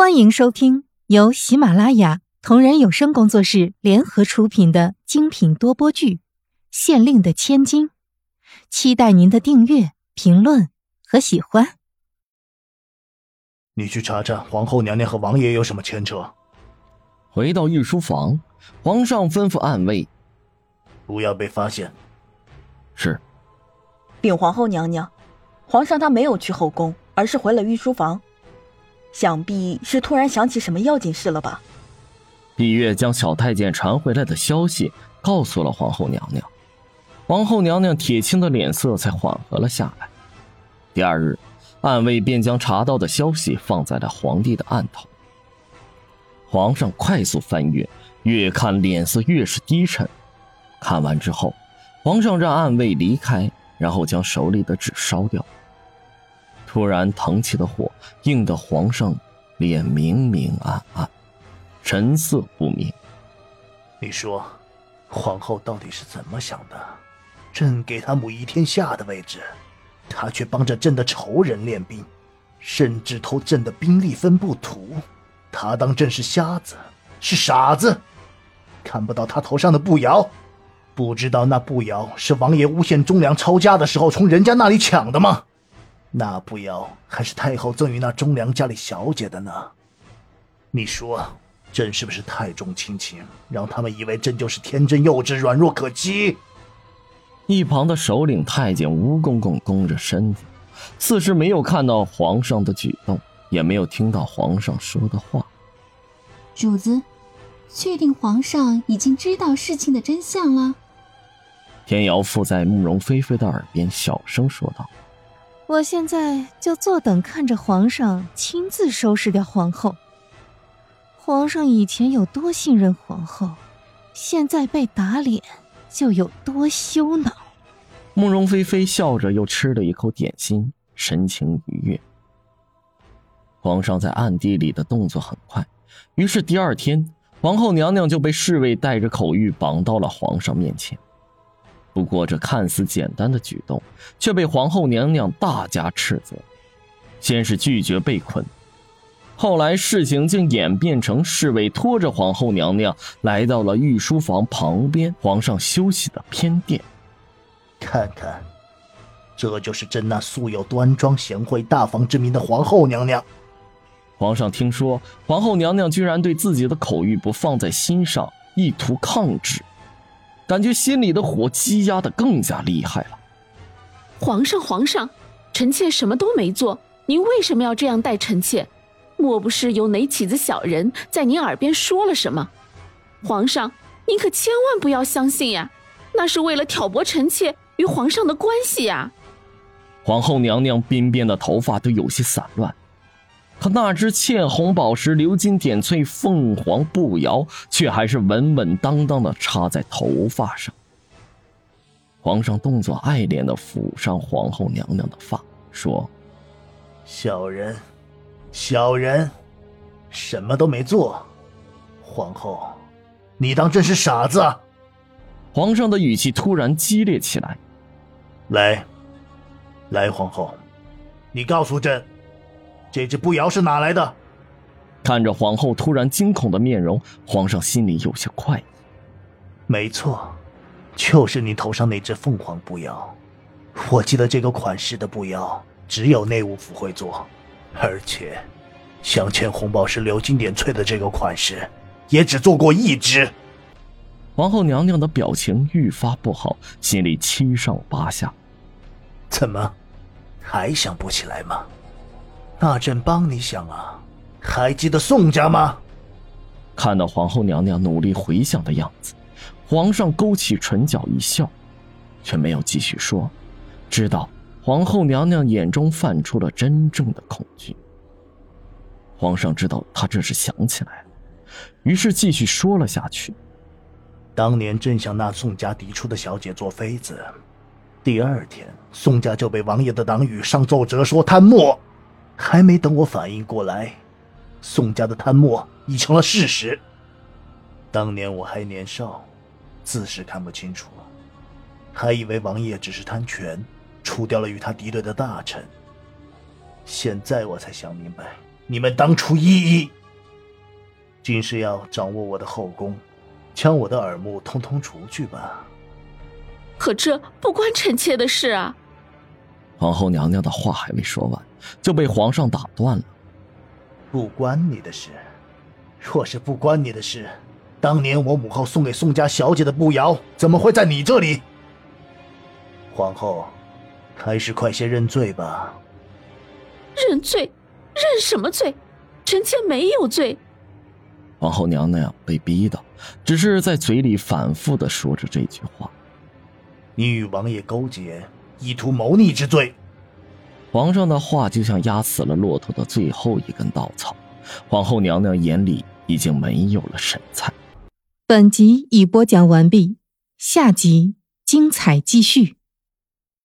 欢迎收听由喜马拉雅同人有声工作室联合出品的精品多播剧《县令的千金》，期待您的订阅、评论和喜欢。你去查查皇后娘娘和王爷有什么牵扯。回到御书房，皇上吩咐暗卫，不要被发现。是。禀皇后娘娘，皇上他没有去后宫，而是回了御书房。想必是突然想起什么要紧事了吧？碧月将小太监传回来的消息告诉了皇后娘娘，皇后娘娘铁青的脸色才缓和了下来。第二日，暗卫便将查到的消息放在了皇帝的案头。皇上快速翻阅，越看脸色越是低沉。看完之后，皇上让暗卫离开，然后将手里的纸烧掉。突然腾起的火，映得皇上脸明明暗暗，神色不明。你说，皇后到底是怎么想的？朕给她母仪天下的位置，她却帮着朕的仇人练兵，甚至偷朕的兵力分布图。她当朕是瞎子，是傻子，看不到她头上的步摇，不知道那步摇是王爷诬陷忠良抄家的时候从人家那里抢的吗？那步摇还是太后赠予那忠良家里小姐的呢？你说，朕是不是太重亲情，让他们以为朕就是天真幼稚、软弱可欺？一旁的首领太监吴公公弓着身子，似是没有看到皇上的举动，也没有听到皇上说的话。主子，确定皇上已经知道事情的真相了？天瑶附在慕容菲菲的耳边小声说道。我现在就坐等看着皇上亲自收拾掉皇后。皇上以前有多信任皇后，现在被打脸就有多羞恼。慕容菲菲笑着又吃了一口点心，神情愉悦。皇上在暗地里的动作很快，于是第二天，皇后娘娘就被侍卫带着口谕绑到了皇上面前。不过，这看似简单的举动，却被皇后娘娘大加斥责。先是拒绝被困，后来事情竟演变成侍卫拖着皇后娘娘来到了御书房旁边皇上休息的偏殿。看看，这就是朕那素有端庄贤惠、大方之名的皇后娘娘。皇上听说皇后娘娘居然对自己的口谕不放在心上，意图抗旨。感觉心里的火积压的更加厉害了。皇上，皇上，臣妾什么都没做，您为什么要这样待臣妾？莫不是有哪起子小人在您耳边说了什么？皇上，您可千万不要相信呀，那是为了挑拨臣妾与皇上的关系呀。皇后娘娘鬓边的头发都有些散乱。可那只嵌红宝石、鎏金点翠凤凰步摇，却还是稳稳当当的插在头发上。皇上动作爱怜的抚上皇后娘娘的发，说：“小人，小人，什么都没做。皇后，你当朕是傻子？”皇上的语气突然激烈起来。来，来，皇后，你告诉朕。这只步摇是哪来的？看着皇后突然惊恐的面容，皇上心里有些快意。没错，就是你头上那只凤凰步摇。我记得这个款式的步摇只有内务府会做，而且镶嵌红宝石、鎏金点翠的这个款式也只做过一只。皇后娘娘的表情愈发不好，心里七上八下。怎么，还想不起来吗？那朕帮你想啊，还记得宋家吗？看到皇后娘娘努力回想的样子，皇上勾起唇角一笑，却没有继续说，知道皇后娘娘眼中泛出了真正的恐惧。皇上知道她这是想起来了，于是继续说了下去。当年朕想纳宋家嫡出的小姐做妃子，第二天宋家就被王爷的党羽上奏折说贪墨。还没等我反应过来，宋家的贪墨已成了事实。当年我还年少，自是看不清楚，还以为王爷只是贪权，除掉了与他敌对的大臣。现在我才想明白，你们当初一一，竟是要掌握我的后宫，将我的耳目通通除去吧？可这不关臣妾的事啊！皇后娘娘的话还未说完，就被皇上打断了。不关你的事。若是不关你的事，当年我母后送给宋家小姐的步摇，怎么会在你这里？皇后，还是快些认罪吧。认罪？认什么罪？臣妾没有罪。皇后娘娘被逼的，只是在嘴里反复的说着这句话。你与王爷勾结，意图谋逆之罪。皇上的话就像压死了骆驼的最后一根稻草。皇后娘娘眼里已经没有了神采。本集已播讲完毕，下集精彩继续。